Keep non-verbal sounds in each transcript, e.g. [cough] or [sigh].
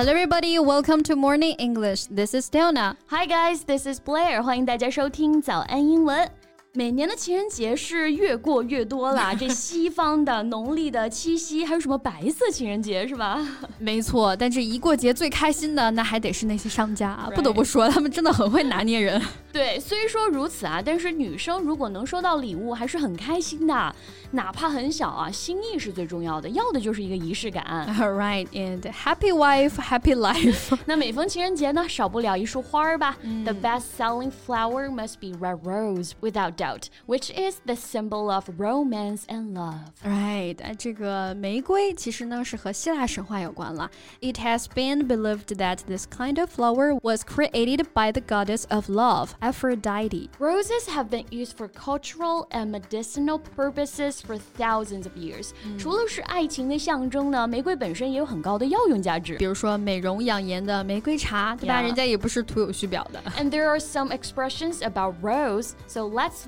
Hello, everybody. Welcome to Morning English. This is Donna. Hi, guys. This is Blair. 欢迎大家收听早安英文。 每年的情人节是越过越多了，[laughs] 这西方的农历的七夕，还有什么白色情人节是吧？[laughs] 没错，但是一过节最开心的那还得是那些商家啊，不得不说他们真的很会拿捏人。[laughs] 对，虽说如此啊，但是女生如果能收到礼物，还是很开心的，哪怕很小啊，心意是最重要的，要的就是一个仪式感。All right, and happy wife, happy life。那每逢情人节呢，少不了一束花儿吧。The best-selling flower must be red rose, without doubt, which is the symbol of romance and love. Right，这个玫瑰其实呢是和希腊神话有关了。It has been believed that this kind of flower was created by the goddess of love. Aphrodite. Roses have been used for cultural and medicinal purposes for thousands of years. 除了是爱情的象征呢，玫瑰本身也有很高的药用价值。比如说美容养颜的玫瑰茶，对吧？ Yeah. 人家也不是徒有虚表的。 And there are some expressions about rose, so let's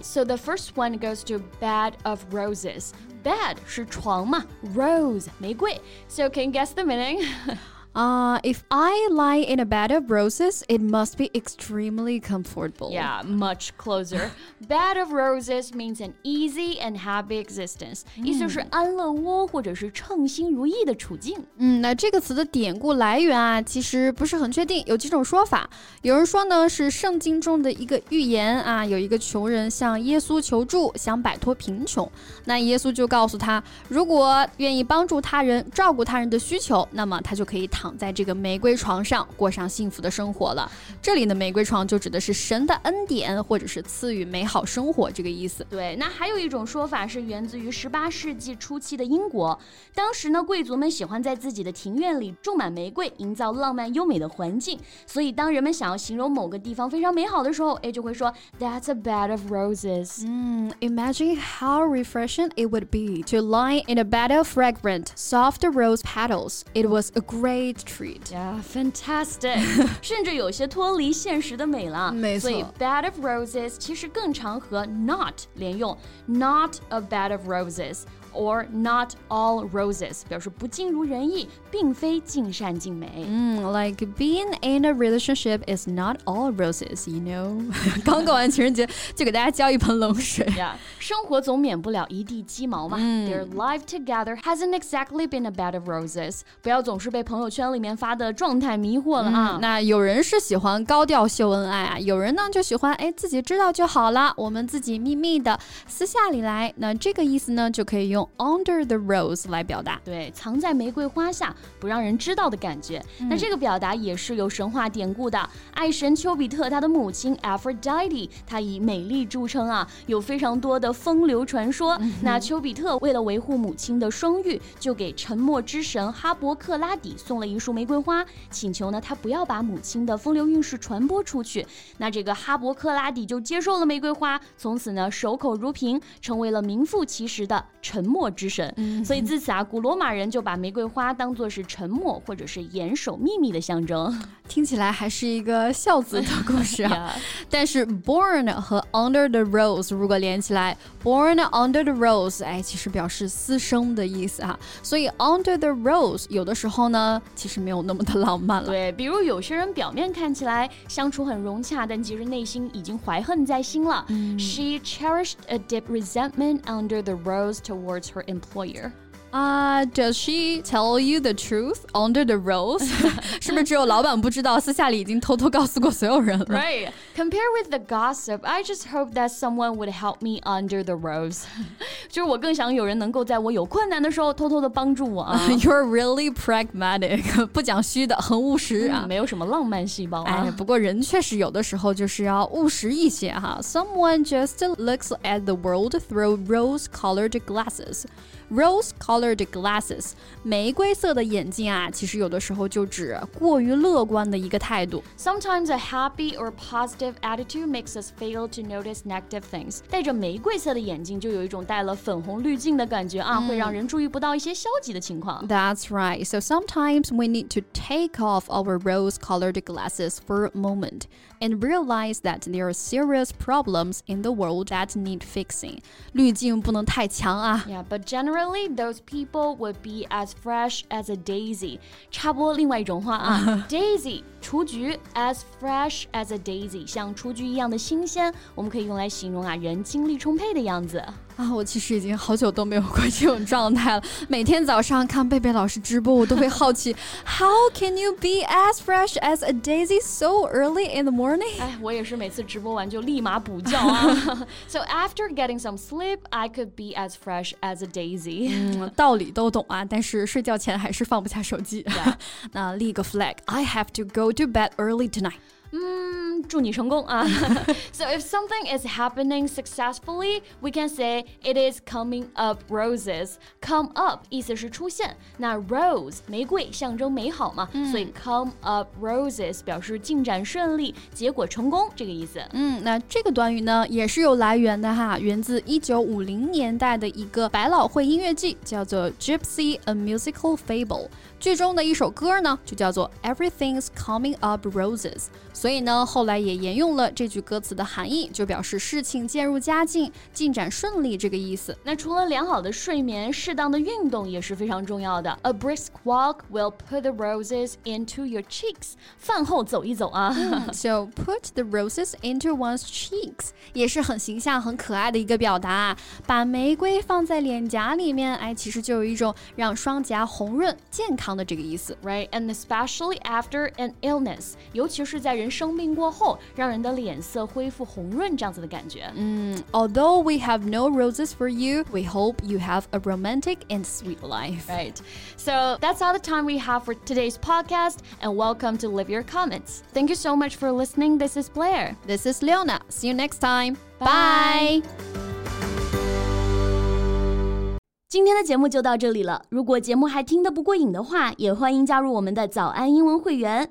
So the first one goes to bed of roses. Bed 是床嘛，rose 玫瑰。So can you guess the meaning? [laughs] Uh, if I lie in a bed of roses, it must be extremely comfortable. Yeah, much closer. [laughs] Bed of roses means an easy and happy existence，、意思是安乐窝或者是称心如意的处境。嗯，那这个词的典故来源啊，其实不是很确定，有几种说法。有人说呢是圣经中的一个预言啊，有一个穷人向耶稣求助，想摆脱贫穷，那耶稣就告诉他，如果愿意帮助他人、照顾他人的需求，那么他就可以躺 在这个玫瑰床上过上幸福的生活了。这里的玫瑰床就指的是神的恩典，或者是赐予美好生活这个意思。对，那还有一种说法是源自于十八世纪初期的英国，当时呢，贵族们喜欢在自己的庭院里种满玫瑰，营造浪漫优美的环境。所以，当人们想要形容某个地方非常美好的时候，哎，就会说 That's a bed of roses。 Imagine how refreshing it would be to lie in a bed of fragrant, soft rose petals. It was a great treat. Yeah, fantastic [laughs] 。甚至有些脱离现实的美了。没错所以 bed of roses 其实更常和 not 连用，not a bed of roses。 or not all roses，表示不尽如人意，并非尽善尽美。 Mm, like being in a relationship is not all roses, you know. [laughs] 刚过完情人节就给大家浇一盆冷水。呀，生活总免不了一地鸡毛嘛。Their life together hasn't exactly been a bed of roses。不要总是被朋友圈里面发的状态迷惑了啊。那有人是喜欢高调秀恩爱啊，有人呢就喜欢哎自己知道就好了，我们自己秘密的私下里来。那这个意思呢就可以用 Under the rose 来表达。对，藏在玫瑰花下，不让人知道的感觉。那这个表达也是有神话典故的。爱神丘比特他的母亲 Aphrodite，她以美丽著称啊，有非常多的风流传说。那丘比特为了维护母亲的声誉，就给沉默之神哈伯克拉底送了一束玫瑰花，请求呢他不要把母亲的风流韵事传播出去。那这个哈伯克拉底就接受了玫瑰花，从此呢守口如瓶，成为了名副其实的沉默之神。所以自此啊，古罗马人就把玫瑰花当做是沉默或者是严守秘密的象征。听起来还是一个孝子的故事啊。[laughs] 但是 born 和 under the rose 如果连起来，born under the rose，哎，其实表示私生的意思哈。所以 under the rose 有的时候呢，其实没有那么的浪漫了。对，比如有些人表面看起来相处很融洽，但其实内心已经怀恨在心了。She cherished a deep resentment under the rose towards her employer. 啊、d o e s she tell you the truth under the rose？[laughs] 是[laughs] 不是只有老板不知道，私下里已经偷偷告诉过所有人了 Right. Compare with the gossip, I just hope that someone would help me under the rose. [laughs] 就是我更想有人能够在我有困难的时候偷偷的帮助我啊。 You're really pragmatic，不讲虚的，很务实啊。没有什么浪漫细胞啊。哎，不过人确实有的时候就是要务实一些哈。Someone just looks at the world through rose-colored glasses. Rose-colored rose-colored glasses，玫瑰色的眼镜啊，其实有的时候就指过于乐观的一个态度。Sometimes a happy or positive attitude makes us fail to notice negative things。戴着玫瑰色的眼镜就有一种带了粉红滤镜的感觉啊，会让人注意不到一些消极的情况。That's right. So sometimes we need to take off our rose-colored glasses for a moment and realize that there are serious problems in the world that need fixing. 滤镜不能太强啊。Yeah, but generally those people would be as fresh as a daisy. 插播另外一种话啊，daisy [laughs] 雏菊 as fresh as a daisy，像雏菊一样的新鲜，我们可以用来形容啊人精力充沛的样子。啊，我其实已经好久都没有过这种状态了。每天早上看贝贝老师直播，我都会好奇，How can you be as fresh as a daisy so early in the morning？哎，我也是每次直播完就立马补觉啊。so after getting some sleep, I could be as fresh as a daisy。[laughs] 嗯，道理都懂啊，但是睡觉前还是放不下手机。那立个 flag，I have to go to bed early tonight。嗯，祝你成功啊！So if [laughs] something is happening successfully, we can say it is coming up roses. Come up 意思是出现，那 rose 玫瑰象征美好嘛，所以 come up roses 表示进展顺利，结果成功这个意思。嗯，那这个短语呢也是有来源的哈，源自一九五零年代的一个百老汇音乐剧，叫做《Gypsy: A Musical Fable》。剧中的一首歌呢，就叫做 Everything's Coming Up Roses， 所以呢，后来也沿用了这句歌词的含义，就表示事情渐入佳境、进展顺利这个意思。那除了良好的睡眠，适当的运动也是非常重要的。A brisk walk will put the roses into your cheeks。饭后走一走啊。So put the roses into one's cheeks 也是很形象、很可爱的一个表达。把玫瑰放在脸颊里面，哎，其实就有一种让双颊红润、健康。的这个意思，right? And especially after an illness，尤其是在人 生病过后，让人的脸色恢复红润这样子的感觉。嗯，Although we have no roses for you, we hope you have a romantic and sweet life. Right. So that's all the time we have for today's podcast, and welcome to Leave Your Comments. Thank you so much for listening. This is Blair. This is Leona. See you next time. Bye. 今天的节目就到这里了。如果节目还听得不过瘾的话，也欢迎加入我们的早安英文会员。